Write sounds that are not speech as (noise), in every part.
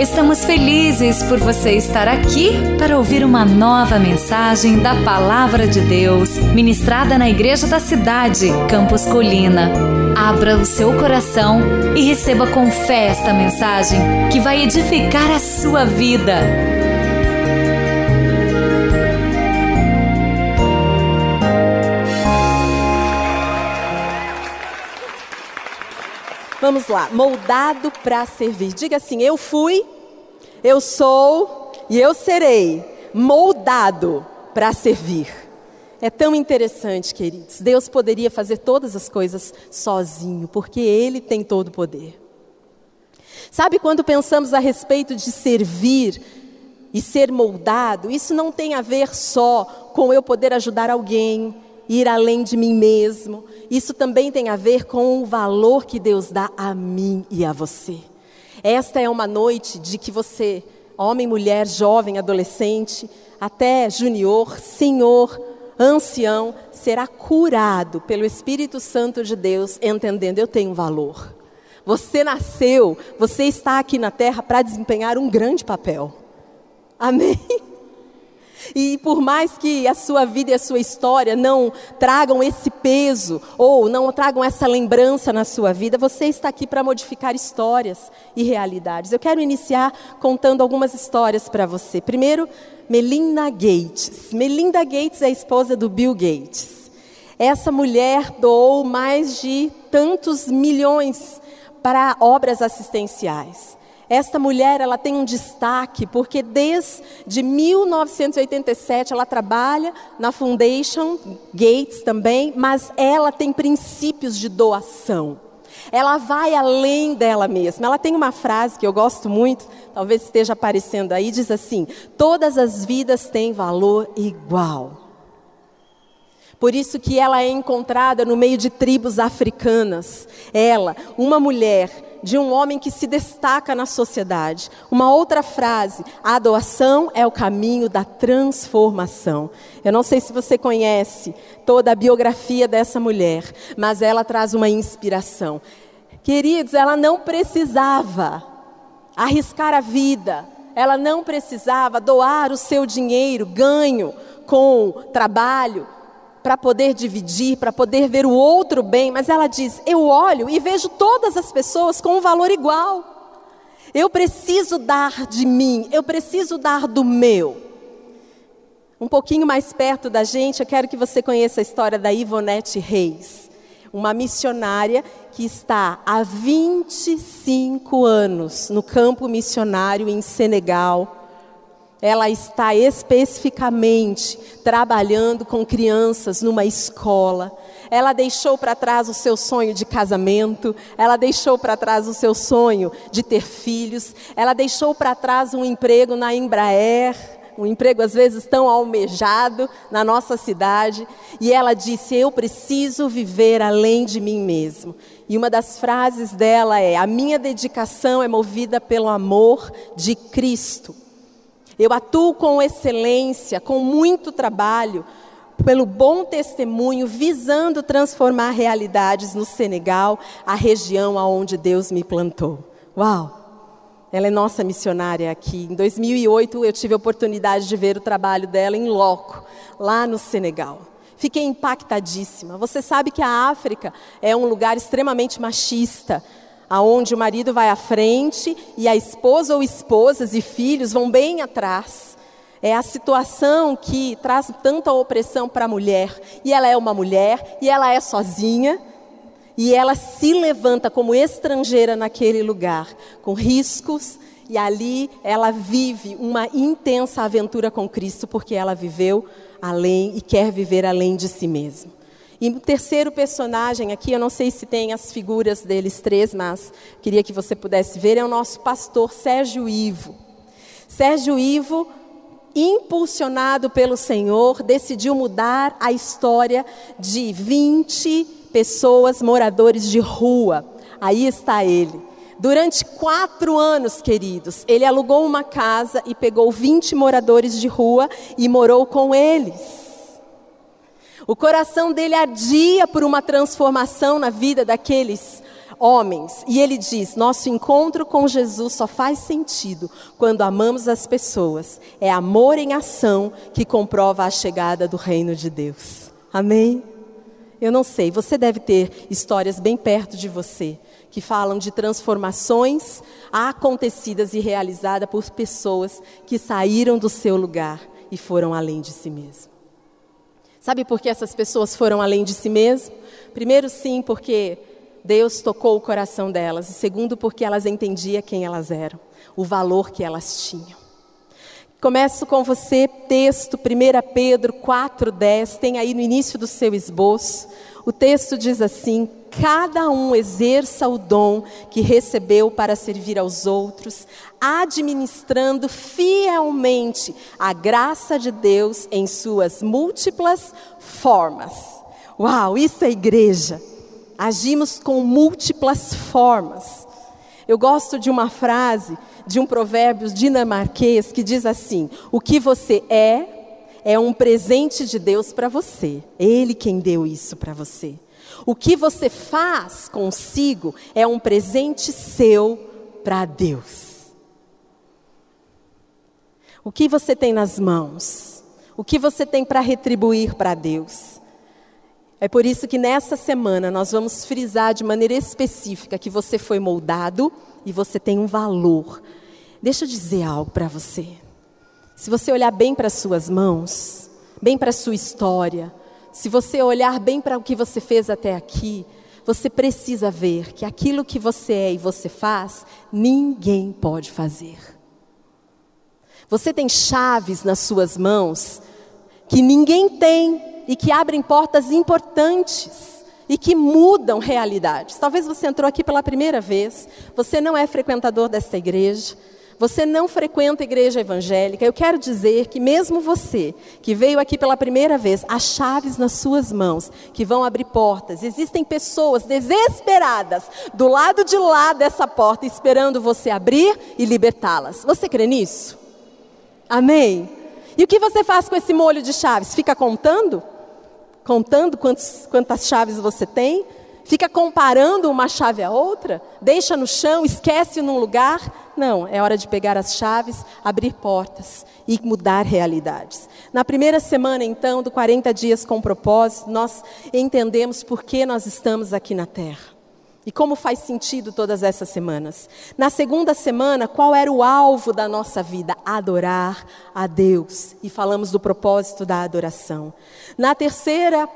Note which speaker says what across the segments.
Speaker 1: Estamos felizes por você estar aqui para ouvir uma nova mensagem da Palavra de Deus, ministrada na Igreja da Cidade, Campos Colina. Abra o seu coração e receba com fé esta mensagem que vai edificar a sua vida.
Speaker 2: Vamos lá, moldado para servir. Diga assim: eu fui, eu sou e eu serei moldado para servir. É tão interessante, queridos. Deus poderia fazer todas as coisas sozinho, porque Ele tem todo o poder. Sabe quando pensamos a respeito de servir e ser moldado, isso não tem a ver só com eu poder ajudar alguém, ir além de mim mesmo. Isso também tem a ver com o valor que Deus dá a mim e a você. Esta é uma noite de que você, homem, mulher, jovem, adolescente, até junior, senhor, ancião, será curado pelo Espírito Santo de Deus, entendendo eu tenho valor. Você nasceu, você está aqui na terra para desempenhar um grande papel. Amém? E por mais que a sua vida e a sua história não tragam esse peso ou não tragam essa lembrança na sua vida, você está aqui para modificar histórias e realidades. Eu quero iniciar contando algumas histórias para você. Primeiro, Melinda Gates. Melinda Gates é a esposa do Bill Gates. Essa mulher doou mais de tantos milhões para obras assistenciais. Esta mulher, ela tem um destaque porque desde 1987 ela trabalha na Foundation Gates também, mas ela tem princípios de doação. Ela vai além dela mesma. Ela tem uma frase que eu gosto muito, talvez esteja aparecendo aí, diz assim: "Todas as vidas têm valor igual". Por isso que ela é encontrada no meio de tribos africanas. Ela, uma mulher de um homem que se destaca na sociedade. Uma outra frase: a doação é o caminho da transformação. Eu não sei se você conhece toda a biografia dessa mulher, mas ela traz uma inspiração. Queridos, ela não precisava arriscar a vida, ela não precisava doar o seu dinheiro, ganho com trabalho, para poder dividir, para poder ver o outro bem, mas ela diz: eu olho e vejo todas as pessoas com um valor igual. Eu preciso dar de mim, eu preciso dar do meu. Um pouquinho mais perto da gente, eu quero que você conheça a história da Ivonete Reis, uma missionária que está há 25 anos no campo missionário em Senegal ela está especificamente trabalhando com crianças numa escola. Ela deixou para trás o seu sonho de casamento, ela deixou para trás o seu sonho de ter filhos, ela deixou para trás um emprego na Embraer, um emprego às vezes tão almejado na nossa cidade, e ela disse: Eu preciso viver além de mim mesmo. E uma das frases dela é: A minha dedicação é movida pelo amor de Cristo. Eu atuo com excelência, com muito trabalho, pelo bom testemunho, visando transformar realidades no Senegal, a região aonde Deus me plantou. Uau! Ela é nossa missionária aqui. Em 2008 eu tive a oportunidade de ver o trabalho dela em loco, lá no Senegal. Fiquei impactadíssima. Você sabe que a África é um lugar extremamente machista aonde o marido vai à frente e a esposa ou esposas e filhos vão bem atrás. É a situação que traz tanta opressão para a mulher. E ela é uma mulher, e ela é sozinha, e ela se levanta como estrangeira naquele lugar, com riscos, e ali ela vive uma intensa aventura com Cristo, porque ela viveu além e quer viver além de si mesma. E o terceiro personagem aqui, eu não sei se tem as figuras deles três, mas queria que você pudesse ver, é o nosso pastor Sérgio Ivo. Sérgio Ivo, impulsionado pelo Senhor, decidiu mudar a história de 20 pessoas moradores de rua. Aí está ele. Durante quatro anos, queridos, ele alugou uma casa e pegou 20 moradores de rua e morou com eles. O coração dele ardia por uma transformação na vida daqueles homens. E ele diz: nosso encontro com Jesus só faz sentido quando amamos as pessoas. É amor em ação que comprova a chegada do reino de Deus. Amém? Eu não sei, você deve ter histórias bem perto de você que falam de transformações acontecidas e realizadas por pessoas que saíram do seu lugar e foram além de si mesmo. Sabe por que essas pessoas foram além de si mesmo? Primeiro, sim, porque Deus tocou o coração delas. E segundo, porque elas entendiam quem elas eram, o valor que elas tinham. Começo com você, texto 1 Pedro 4,10, tem aí no início do seu esboço. O texto diz assim: Cada um exerça o dom que recebeu para servir aos outros, administrando fielmente a graça de Deus em suas múltiplas formas. Uau, isso é igreja agimos com múltiplas formas. Eu gosto de uma frase de um provérbio dinamarquês que diz assim: O que você é, é um presente de Deus para você. Ele quem deu isso para você. O que você faz consigo é um presente seu para Deus. O que você tem nas mãos? O que você tem para retribuir para Deus? É por isso que nessa semana nós vamos frisar de maneira específica que você foi moldado e você tem um valor. Deixa eu dizer algo para você. Se você olhar bem para suas mãos, bem para sua história, se você olhar bem para o que você fez até aqui, você precisa ver que aquilo que você é e você faz, ninguém pode fazer. Você tem chaves nas suas mãos que ninguém tem e que abrem portas importantes e que mudam realidades. Talvez você entrou aqui pela primeira vez, você não é frequentador desta igreja, você não frequenta a igreja evangélica. Eu quero dizer que mesmo você que veio aqui pela primeira vez, há chaves nas suas mãos que vão abrir portas. Existem pessoas desesperadas do lado de lá dessa porta esperando você abrir e libertá-las. Você crê nisso? Amém. E o que você faz com esse molho de chaves? Fica contando? contando quantos, quantas chaves você tem, fica comparando uma chave a outra, deixa no chão, esquece num lugar. Não, é hora de pegar as chaves, abrir portas e mudar realidades. Na primeira semana, então, do 40 dias com propósito, nós entendemos por que nós estamos aqui na Terra. E como faz sentido todas essas semanas? Na segunda semana, qual era o alvo da nossa vida? Adorar a Deus. E falamos do propósito da adoração. Na terceira,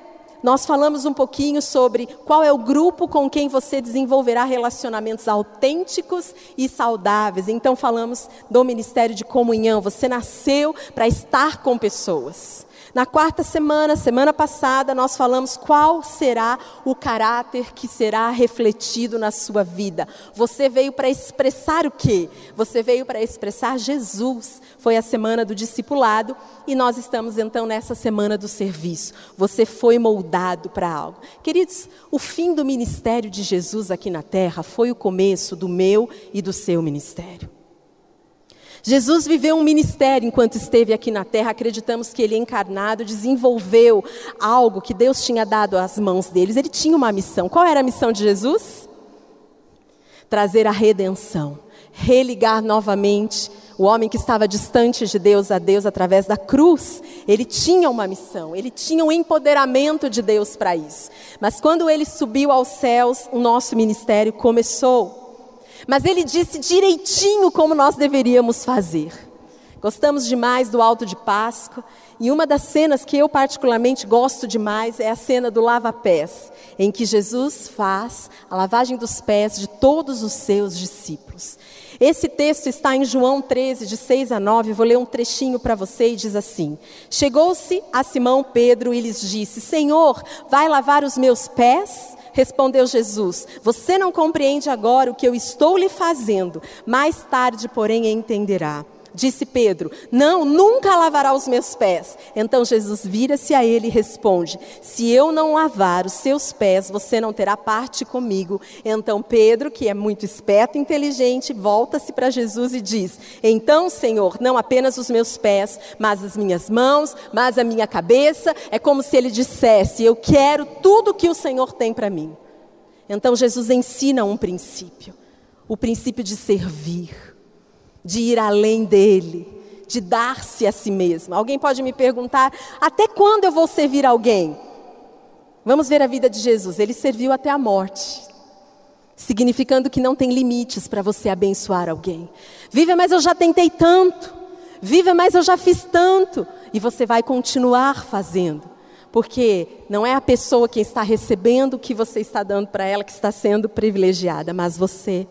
Speaker 2: nós falamos um pouquinho sobre qual é o grupo com quem você desenvolverá relacionamentos autênticos e saudáveis. Então, falamos do ministério de comunhão. Você nasceu para estar com pessoas. Na quarta semana, semana passada, nós falamos qual será o caráter que será refletido na sua vida. Você veio para expressar o quê? Você veio para expressar Jesus. Foi a semana do discipulado e nós estamos então nessa semana do serviço. Você foi moldado para algo. Queridos, o fim do ministério de Jesus aqui na terra foi o começo do meu e do seu ministério. Jesus viveu um ministério enquanto esteve aqui na terra. Acreditamos que ele encarnado desenvolveu algo que Deus tinha dado às mãos deles. Ele tinha uma missão. Qual era a missão de Jesus? Trazer a redenção, religar novamente o homem que estava distante de Deus a Deus através da cruz, ele tinha uma missão, ele tinha um empoderamento de Deus para isso. Mas quando ele subiu aos céus, o nosso ministério começou. Mas ele disse direitinho como nós deveríamos fazer. Gostamos demais do Alto de Páscoa, e uma das cenas que eu particularmente gosto demais é a cena do lava-pés, em que Jesus faz a lavagem dos pés de todos os seus discípulos. Esse texto está em João 13, de 6 a 9. Vou ler um trechinho para você e diz assim: Chegou-se a Simão Pedro e lhes disse: Senhor, vai lavar os meus pés? Respondeu Jesus: Você não compreende agora o que eu estou lhe fazendo, mais tarde, porém, entenderá. Disse Pedro: Não, nunca lavará os meus pés. Então Jesus vira-se a ele e responde: Se eu não lavar os seus pés, você não terá parte comigo. Então Pedro, que é muito esperto e inteligente, volta-se para Jesus e diz: Então, Senhor, não apenas os meus pés, mas as minhas mãos, mas a minha cabeça. É como se ele dissesse: Eu quero tudo que o Senhor tem para mim. Então Jesus ensina um princípio: o princípio de servir de ir além dele, de dar-se a si mesmo. Alguém pode me perguntar: até quando eu vou servir alguém? Vamos ver a vida de Jesus. Ele serviu até a morte, significando que não tem limites para você abençoar alguém. Viva, mas eu já tentei tanto. Viva, mas eu já fiz tanto. E você vai continuar fazendo. Porque não é a pessoa que está recebendo o que você está dando para ela que está sendo privilegiada, mas você.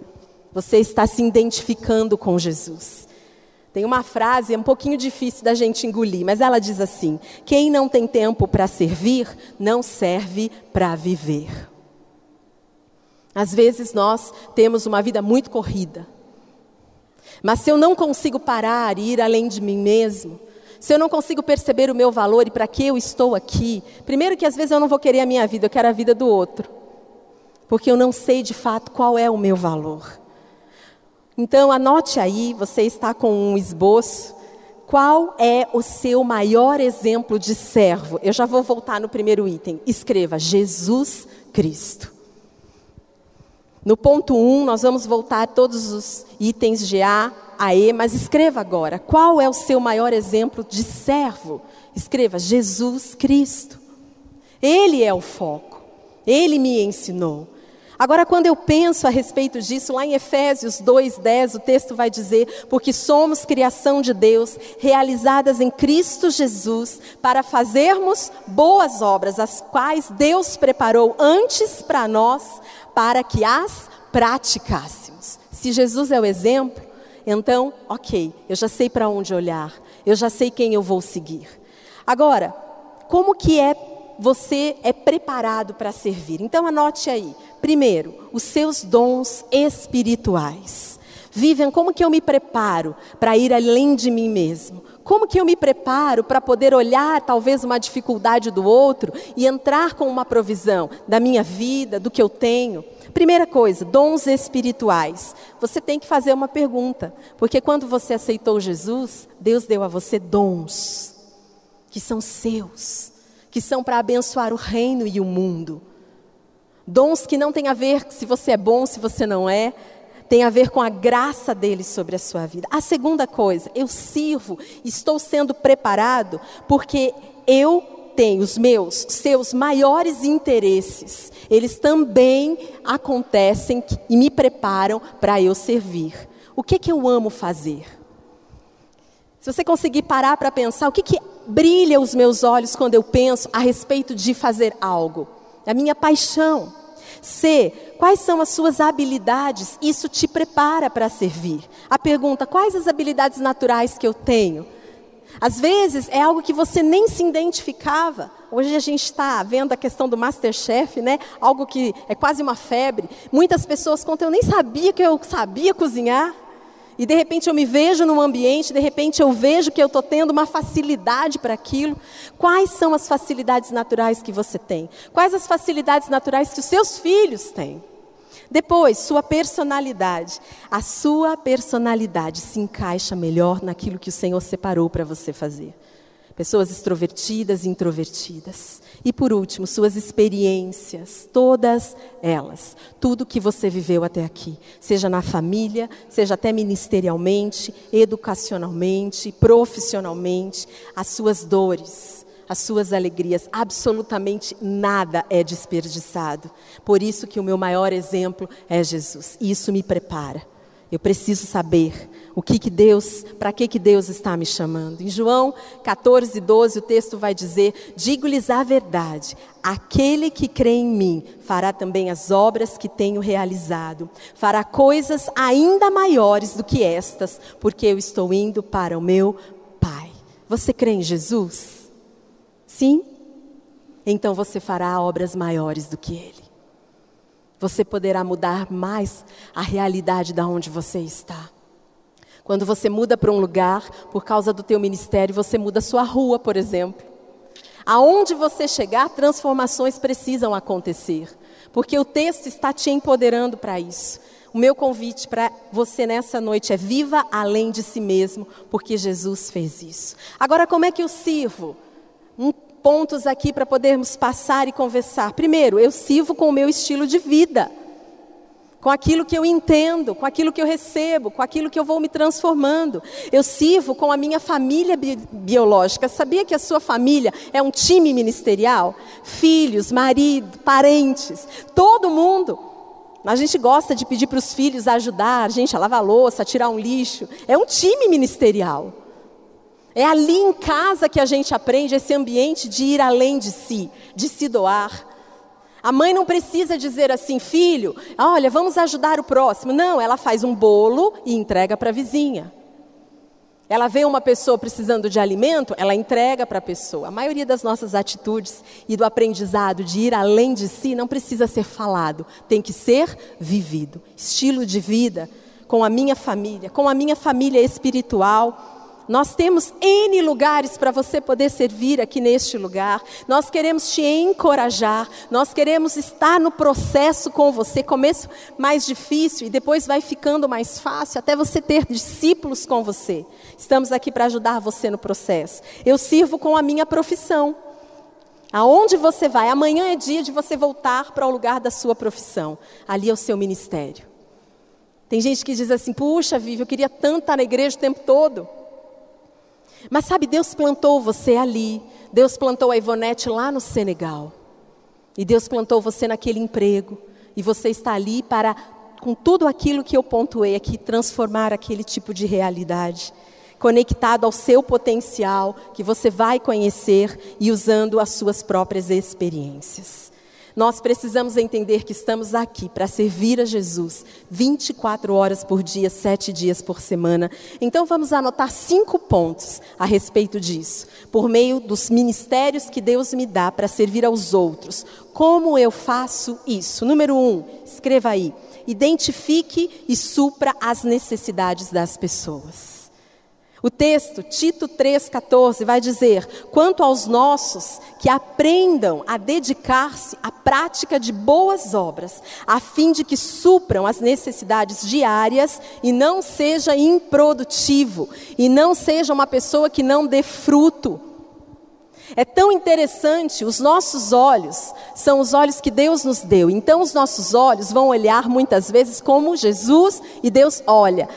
Speaker 2: Você está se identificando com Jesus. Tem uma frase, é um pouquinho difícil da gente engolir, mas ela diz assim: Quem não tem tempo para servir, não serve para viver. Às vezes nós temos uma vida muito corrida, mas se eu não consigo parar e ir além de mim mesmo, se eu não consigo perceber o meu valor e para que eu estou aqui, primeiro que às vezes eu não vou querer a minha vida, eu quero a vida do outro, porque eu não sei de fato qual é o meu valor. Então, anote aí, você está com um esboço. Qual é o seu maior exemplo de servo? Eu já vou voltar no primeiro item. Escreva Jesus Cristo. No ponto 1, um, nós vamos voltar todos os itens de A a E, mas escreva agora: qual é o seu maior exemplo de servo? Escreva Jesus Cristo. Ele é o foco. Ele me ensinou. Agora, quando eu penso a respeito disso, lá em Efésios 2,10, o texto vai dizer: Porque somos criação de Deus, realizadas em Cristo Jesus, para fazermos boas obras, as quais Deus preparou antes para nós, para que as praticássemos. Se Jesus é o exemplo, então, ok, eu já sei para onde olhar, eu já sei quem eu vou seguir. Agora, como que é você é preparado para servir. Então anote aí. Primeiro, os seus dons espirituais. Vivian, como que eu me preparo para ir além de mim mesmo? Como que eu me preparo para poder olhar talvez uma dificuldade do outro e entrar com uma provisão da minha vida, do que eu tenho? Primeira coisa, dons espirituais. Você tem que fazer uma pergunta, porque quando você aceitou Jesus, Deus deu a você dons que são seus que são para abençoar o reino e o mundo. Dons que não têm a ver se você é bom, se você não é, tem a ver com a graça dele sobre a sua vida. A segunda coisa, eu sirvo, estou sendo preparado porque eu tenho os meus, seus maiores interesses. Eles também acontecem e me preparam para eu servir. O que que eu amo fazer? Se você conseguir parar para pensar, o que, que brilha os meus olhos quando eu penso a respeito de fazer algo? A minha paixão. C. Quais são as suas habilidades? Isso te prepara para servir. A pergunta: quais as habilidades naturais que eu tenho? Às vezes é algo que você nem se identificava. Hoje a gente está vendo a questão do Masterchef, né? Algo que é quase uma febre. Muitas pessoas contam, eu nem sabia que eu sabia cozinhar. E de repente eu me vejo num ambiente, de repente eu vejo que eu estou tendo uma facilidade para aquilo. Quais são as facilidades naturais que você tem? Quais as facilidades naturais que os seus filhos têm? Depois, sua personalidade. A sua personalidade se encaixa melhor naquilo que o Senhor separou para você fazer. Pessoas extrovertidas e introvertidas. E por último, suas experiências, todas elas. Tudo que você viveu até aqui, seja na família, seja até ministerialmente, educacionalmente, profissionalmente, as suas dores, as suas alegrias, absolutamente nada é desperdiçado. Por isso que o meu maior exemplo é Jesus. E isso me prepara. Eu preciso saber o que, que Deus, para que, que Deus está me chamando. Em João 14, 12, o texto vai dizer: Digo-lhes a verdade, aquele que crê em mim fará também as obras que tenho realizado, fará coisas ainda maiores do que estas, porque eu estou indo para o meu Pai. Você crê em Jesus? Sim? Então você fará obras maiores do que Ele. Você poderá mudar mais a realidade da onde você está. Quando você muda para um lugar, por causa do teu ministério, você muda a sua rua, por exemplo. Aonde você chegar, transformações precisam acontecer, porque o texto está te empoderando para isso. O meu convite para você nessa noite é viva além de si mesmo, porque Jesus fez isso. Agora, como é que eu sirvo? Um, pontos aqui para podermos passar e conversar. Primeiro, eu sirvo com o meu estilo de vida com aquilo que eu entendo, com aquilo que eu recebo, com aquilo que eu vou me transformando. Eu sirvo com a minha família bi biológica. Sabia que a sua família é um time ministerial? Filhos, marido, parentes, todo mundo. A gente gosta de pedir para os filhos ajudar a gente a lavar a louça, a tirar um lixo. É um time ministerial. É ali em casa que a gente aprende esse ambiente de ir além de si, de se doar. A mãe não precisa dizer assim, filho, olha, vamos ajudar o próximo. Não, ela faz um bolo e entrega para a vizinha. Ela vê uma pessoa precisando de alimento, ela entrega para a pessoa. A maioria das nossas atitudes e do aprendizado de ir além de si não precisa ser falado, tem que ser vivido. Estilo de vida com a minha família, com a minha família espiritual nós temos N lugares para você poder servir aqui neste lugar. Nós queremos te encorajar, nós queremos estar no processo com você. Começo mais difícil e depois vai ficando mais fácil até você ter discípulos com você. Estamos aqui para ajudar você no processo. Eu sirvo com a minha profissão. Aonde você vai? Amanhã é dia de você voltar para o lugar da sua profissão. Ali é o seu ministério. Tem gente que diz assim: puxa, Vivi, eu queria tanto estar na igreja o tempo todo. Mas sabe, Deus plantou você ali. Deus plantou a Ivonete lá no Senegal. E Deus plantou você naquele emprego. E você está ali para, com tudo aquilo que eu pontuei aqui, transformar aquele tipo de realidade. Conectado ao seu potencial, que você vai conhecer e usando as suas próprias experiências. Nós precisamos entender que estamos aqui para servir a Jesus 24 horas por dia, sete dias por semana. Então vamos anotar cinco pontos a respeito disso, por meio dos ministérios que Deus me dá para servir aos outros. Como eu faço isso? Número um, escreva aí: identifique e supra as necessidades das pessoas. O texto, Tito 3,14, vai dizer: quanto aos nossos, que aprendam a dedicar-se à prática de boas obras, a fim de que supram as necessidades diárias e não seja improdutivo, e não seja uma pessoa que não dê fruto. É tão interessante, os nossos olhos são os olhos que Deus nos deu. Então, os nossos olhos vão olhar muitas vezes como Jesus e Deus olha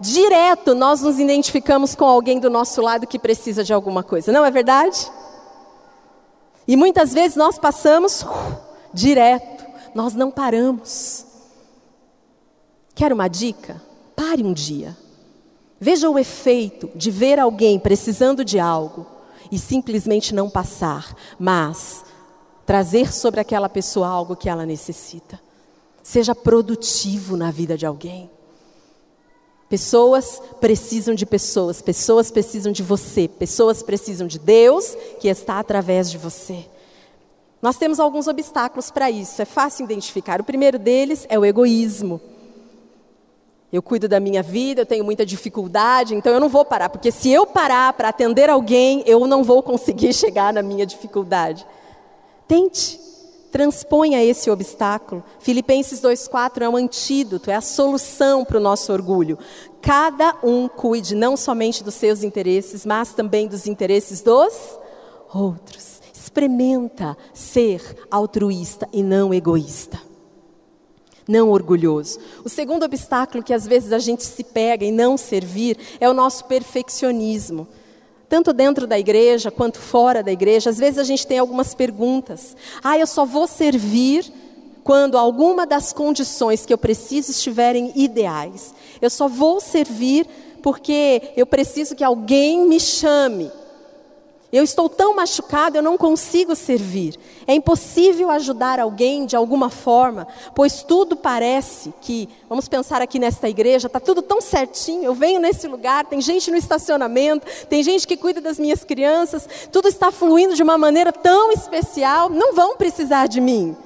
Speaker 2: direto nós nos identificamos com alguém do nosso lado que precisa de alguma coisa, não é verdade? E muitas vezes nós passamos uh, direto, nós não paramos. Quer uma dica? Pare um dia. Veja o efeito de ver alguém precisando de algo e simplesmente não passar, mas trazer sobre aquela pessoa algo que ela necessita. Seja produtivo na vida de alguém. Pessoas precisam de pessoas, pessoas precisam de você, pessoas precisam de Deus que está através de você. Nós temos alguns obstáculos para isso, é fácil identificar. O primeiro deles é o egoísmo. Eu cuido da minha vida, eu tenho muita dificuldade, então eu não vou parar, porque se eu parar para atender alguém, eu não vou conseguir (laughs) chegar na minha dificuldade. Tente transponha esse obstáculo. Filipenses 2,4 é um antídoto, é a solução para o nosso orgulho. Cada um cuide não somente dos seus interesses, mas também dos interesses dos outros. Experimenta ser altruísta e não egoísta. Não orgulhoso. O segundo obstáculo que às vezes a gente se pega em não servir é o nosso perfeccionismo tanto dentro da igreja quanto fora da igreja, às vezes a gente tem algumas perguntas. Ah, eu só vou servir quando alguma das condições que eu preciso estiverem ideais. Eu só vou servir porque eu preciso que alguém me chame. Eu estou tão machucado, eu não consigo servir. É impossível ajudar alguém de alguma forma, pois tudo parece que, vamos pensar aqui nesta igreja, está tudo tão certinho. Eu venho nesse lugar, tem gente no estacionamento, tem gente que cuida das minhas crianças, tudo está fluindo de uma maneira tão especial, não vão precisar de mim.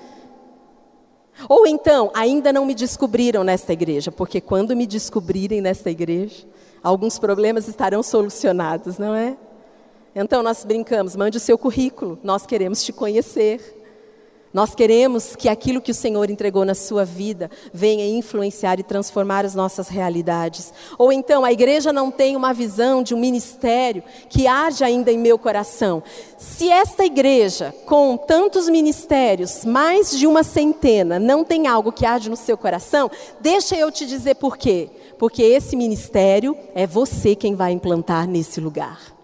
Speaker 2: Ou então, ainda não me descobriram nesta igreja, porque quando me descobrirem nesta igreja, alguns problemas estarão solucionados, não é? Então nós brincamos, mande o seu currículo, nós queremos te conhecer. Nós queremos que aquilo que o Senhor entregou na sua vida venha influenciar e transformar as nossas realidades. Ou então, a igreja não tem uma visão de um ministério que age ainda em meu coração. Se esta igreja, com tantos ministérios, mais de uma centena, não tem algo que age no seu coração, deixa eu te dizer por quê. Porque esse ministério é você quem vai implantar nesse lugar.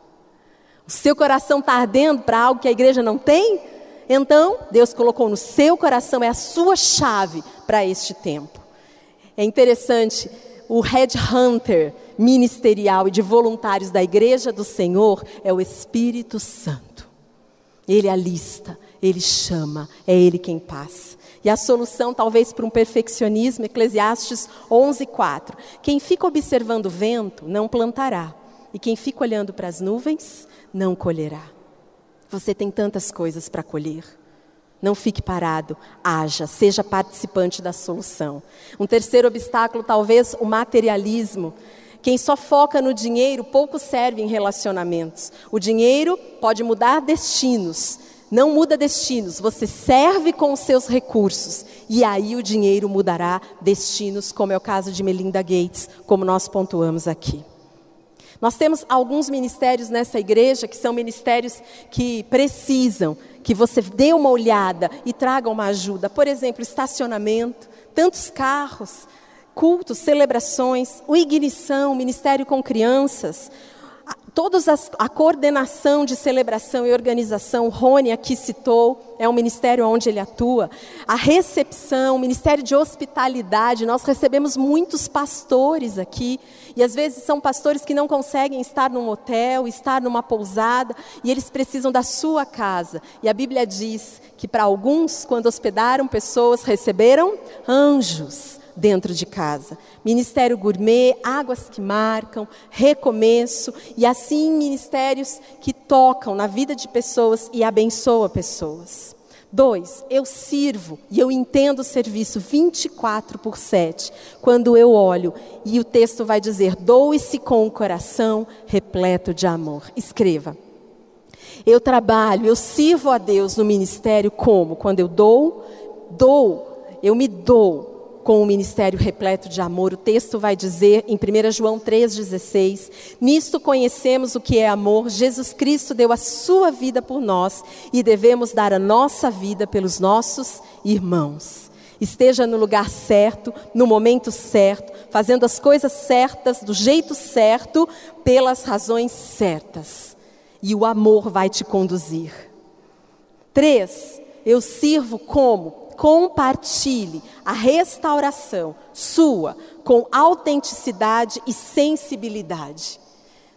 Speaker 2: O seu coração está ardendo para algo que a igreja não tem? Então, Deus colocou no seu coração, é a sua chave para este tempo. É interessante, o headhunter ministerial e de voluntários da igreja do Senhor é o Espírito Santo. Ele alista, ele chama, é ele quem passa. E a solução, talvez para um perfeccionismo, Eclesiastes 11:4. Quem fica observando o vento não plantará, e quem fica olhando para as nuvens não colherá. Você tem tantas coisas para colher. Não fique parado, haja, seja participante da solução. Um terceiro obstáculo, talvez o materialismo. Quem só foca no dinheiro pouco serve em relacionamentos. O dinheiro pode mudar destinos, não muda destinos, você serve com os seus recursos. E aí o dinheiro mudará destinos, como é o caso de Melinda Gates, como nós pontuamos aqui. Nós temos alguns ministérios nessa igreja que são ministérios que precisam que você dê uma olhada e traga uma ajuda. Por exemplo, estacionamento, tantos carros, cultos, celebrações, o ignição, ministério com crianças, todos as, a coordenação de celebração e organização, Rony aqui citou, é um ministério onde ele atua. A recepção, o ministério de hospitalidade, nós recebemos muitos pastores aqui, e às vezes são pastores que não conseguem estar num hotel, estar numa pousada, e eles precisam da sua casa. E a Bíblia diz que para alguns, quando hospedaram pessoas, receberam anjos dentro de casa. Ministério gourmet, águas que marcam, recomeço e assim ministérios que tocam na vida de pessoas e abençoam pessoas. Dois, eu sirvo e eu entendo o serviço 24 por 7, quando eu olho e o texto vai dizer: doe-se com o coração repleto de amor. Escreva. Eu trabalho, eu sirvo a Deus no ministério como? Quando eu dou, dou, eu me dou com o ministério repleto de amor. O texto vai dizer em 1 João 3,16: Nisto conhecemos o que é amor. Jesus Cristo deu a sua vida por nós e devemos dar a nossa vida pelos nossos irmãos. Esteja no lugar certo, no momento certo, fazendo as coisas certas, do jeito certo, pelas razões certas. E o amor vai te conduzir. Três, eu sirvo como? Compartilhe a restauração sua com autenticidade e sensibilidade.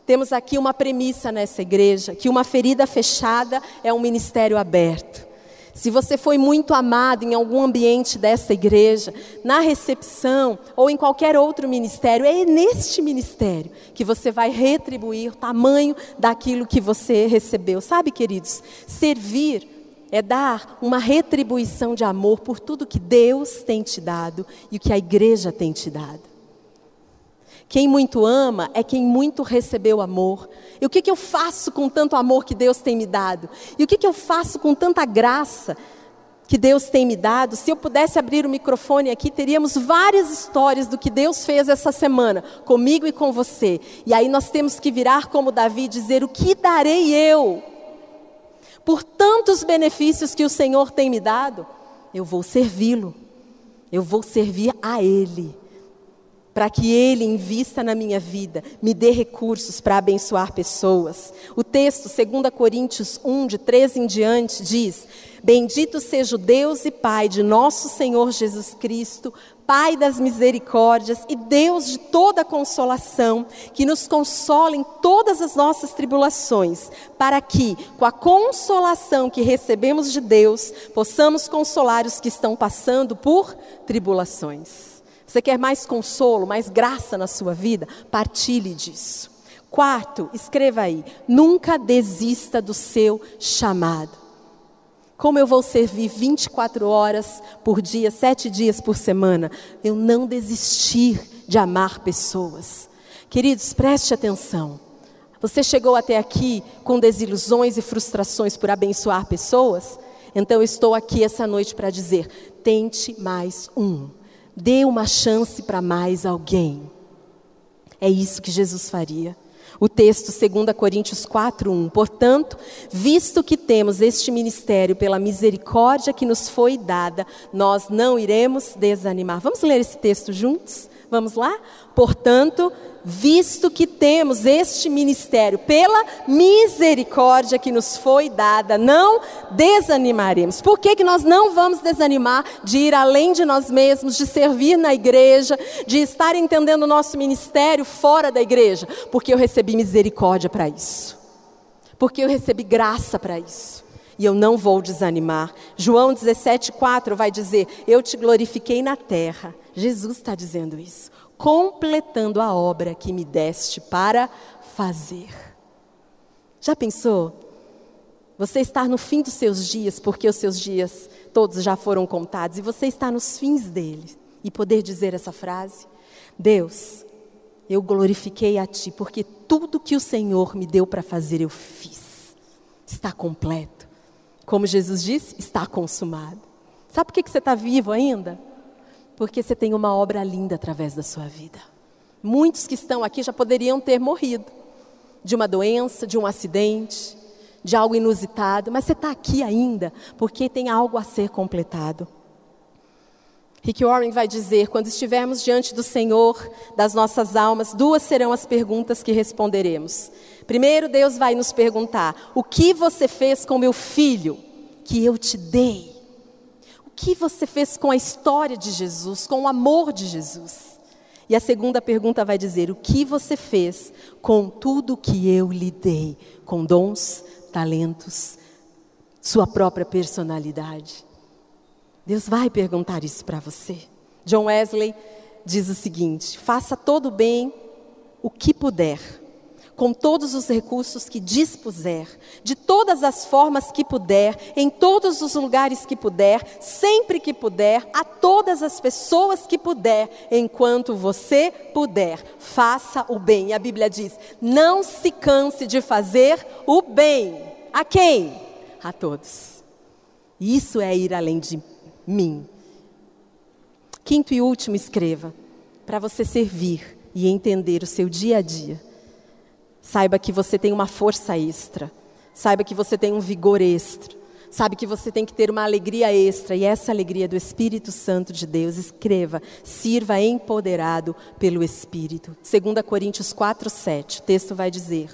Speaker 2: Temos aqui uma premissa nessa igreja, que uma ferida fechada é um ministério aberto. Se você foi muito amado em algum ambiente dessa igreja, na recepção ou em qualquer outro ministério, é neste ministério que você vai retribuir o tamanho daquilo que você recebeu. Sabe, queridos, servir é dar uma retribuição de amor por tudo que Deus tem te dado e o que a igreja tem te dado. Quem muito ama é quem muito recebeu amor. E o que, que eu faço com tanto amor que Deus tem me dado? E o que, que eu faço com tanta graça que Deus tem me dado? Se eu pudesse abrir o microfone aqui, teríamos várias histórias do que Deus fez essa semana, comigo e com você. E aí nós temos que virar como Davi e dizer: O que darei eu? Por tantos benefícios que o Senhor tem me dado, eu vou servi-lo, eu vou servir a Ele, para que Ele invista na minha vida, me dê recursos para abençoar pessoas. O texto, 2 Coríntios 1, de 13 em diante, diz: Bendito seja o Deus e Pai de nosso Senhor Jesus Cristo, Pai das misericórdias e Deus de toda consolação, que nos consola em todas as nossas tribulações, para que, com a consolação que recebemos de Deus, possamos consolar os que estão passando por tribulações. Você quer mais consolo, mais graça na sua vida? Partilhe disso. Quarto, escreva aí: nunca desista do seu chamado. Como eu vou servir 24 horas por dia, sete dias por semana? Eu não desistir de amar pessoas. Queridos, preste atenção. Você chegou até aqui com desilusões e frustrações por abençoar pessoas? Então estou aqui essa noite para dizer: tente mais um. Dê uma chance para mais alguém. É isso que Jesus faria. O texto 2 Coríntios 4:1. Portanto, visto que temos este ministério pela misericórdia que nos foi dada, nós não iremos desanimar. Vamos ler esse texto juntos? Vamos lá? Portanto, visto que temos este ministério pela misericórdia que nos foi dada, não desanimaremos. Por que, que nós não vamos desanimar de ir além de nós mesmos, de servir na igreja, de estar entendendo o nosso ministério fora da igreja? Porque eu recebi misericórdia para isso. Porque eu recebi graça para isso e eu não vou desanimar. João 17,4 vai dizer: Eu te glorifiquei na terra. Jesus está dizendo isso completando a obra que me deste para fazer. Já pensou? Você está no fim dos seus dias, porque os seus dias todos já foram contados, e você está nos fins dele, e poder dizer essa frase: Deus, eu glorifiquei a Ti, porque tudo que o Senhor me deu para fazer eu fiz. Está completo. Como Jesus disse, está consumado. Sabe por que você está vivo ainda? Porque você tem uma obra linda através da sua vida. Muitos que estão aqui já poderiam ter morrido de uma doença, de um acidente, de algo inusitado, mas você está aqui ainda porque tem algo a ser completado. Rick Warren vai dizer: quando estivermos diante do Senhor das nossas almas, duas serão as perguntas que responderemos. Primeiro, Deus vai nos perguntar: o que você fez com meu filho que eu te dei? Que você fez com a história de Jesus, com o amor de Jesus? E a segunda pergunta vai dizer: o que você fez com tudo que eu lhe dei, com dons, talentos, sua própria personalidade? Deus vai perguntar isso para você. John Wesley diz o seguinte: faça todo bem o que puder com todos os recursos que dispuser, de todas as formas que puder, em todos os lugares que puder, sempre que puder, a todas as pessoas que puder, enquanto você puder, faça o bem. E a Bíblia diz: não se canse de fazer o bem. A quem? A todos. Isso é ir além de mim. Quinto e último, escreva, para você servir e entender o seu dia a dia Saiba que você tem uma força extra. Saiba que você tem um vigor extra. Sabe que você tem que ter uma alegria extra, e essa alegria do Espírito Santo de Deus. Escreva, sirva empoderado pelo Espírito. 2 Coríntios 4, 7, o texto vai dizer: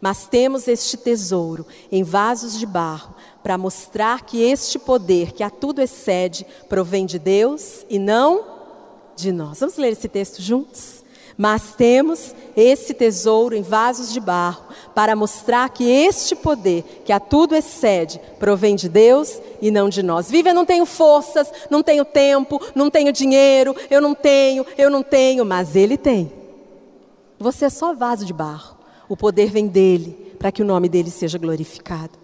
Speaker 2: Mas temos este tesouro em vasos de barro, para mostrar que este poder, que a tudo excede, provém de Deus e não de nós. Vamos ler esse texto juntos? Mas temos esse tesouro em vasos de barro para mostrar que este poder, que a tudo excede, provém de Deus e não de nós. Viva, eu não tenho forças, não tenho tempo, não tenho dinheiro, eu não tenho, eu não tenho, mas Ele tem. Você é só vaso de barro. O poder vem dele, para que o nome dele seja glorificado.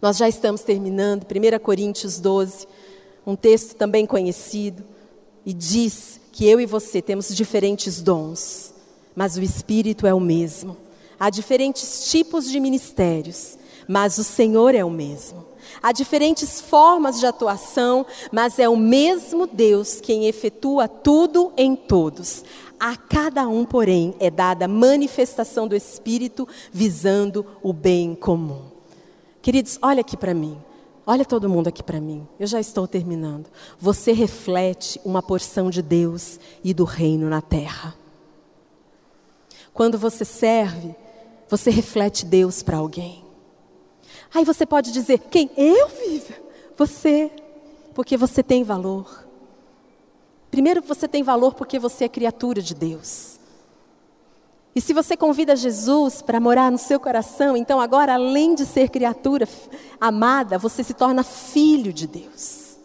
Speaker 2: Nós já estamos terminando, 1 Coríntios 12, um texto também conhecido, e diz que eu e você temos diferentes dons, mas o Espírito é o mesmo. Há diferentes tipos de ministérios, mas o Senhor é o mesmo. Há diferentes formas de atuação, mas é o mesmo Deus quem efetua tudo em todos. A cada um, porém, é dada manifestação do Espírito visando o bem comum. Queridos, olha aqui para mim. Olha todo mundo aqui para mim, eu já estou terminando. Você reflete uma porção de Deus e do reino na terra. Quando você serve, você reflete Deus para alguém. Aí você pode dizer: quem? Eu, Viva? Você, porque você tem valor. Primeiro, você tem valor porque você é criatura de Deus. E se você convida Jesus para morar no seu coração, então agora, além de ser criatura amada, você se torna filho de Deus.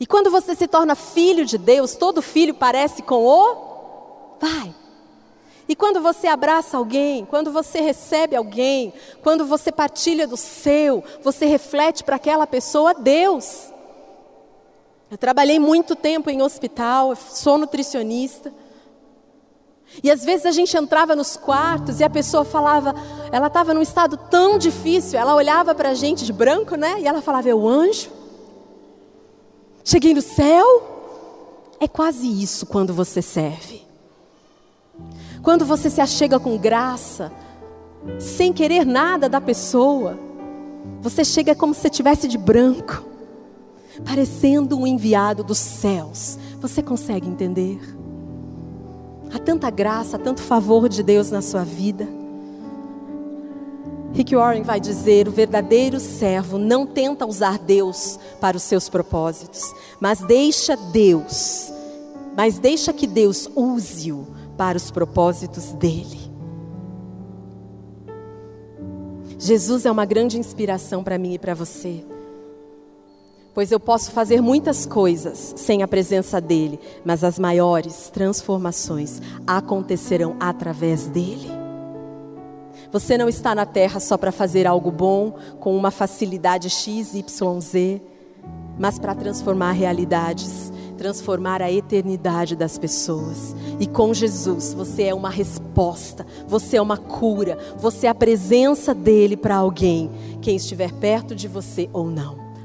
Speaker 2: E quando você se torna filho de Deus, todo filho parece com o Pai. E quando você abraça alguém, quando você recebe alguém, quando você partilha do seu, você reflete para aquela pessoa Deus. Eu trabalhei muito tempo em hospital, sou nutricionista. E às vezes a gente entrava nos quartos e a pessoa falava, ela estava num estado tão difícil, ela olhava para a gente de branco, né? E ela falava, o anjo? Cheguei no céu? É quase isso quando você serve. Quando você se achega com graça, sem querer nada da pessoa, você chega como se estivesse de branco, parecendo um enviado dos céus. Você consegue entender? Há tanta graça, há tanto favor de Deus na sua vida. Rick Warren vai dizer: o verdadeiro servo não tenta usar Deus para os seus propósitos, mas deixa Deus, mas deixa que Deus use-o para os propósitos dele. Jesus é uma grande inspiração para mim e para você pois eu posso fazer muitas coisas sem a presença dele, mas as maiores transformações acontecerão através dele. Você não está na terra só para fazer algo bom, com uma facilidade X, Y, Z, mas para transformar realidades, transformar a eternidade das pessoas. E com Jesus, você é uma resposta, você é uma cura, você é a presença dele para alguém, quem estiver perto de você ou não.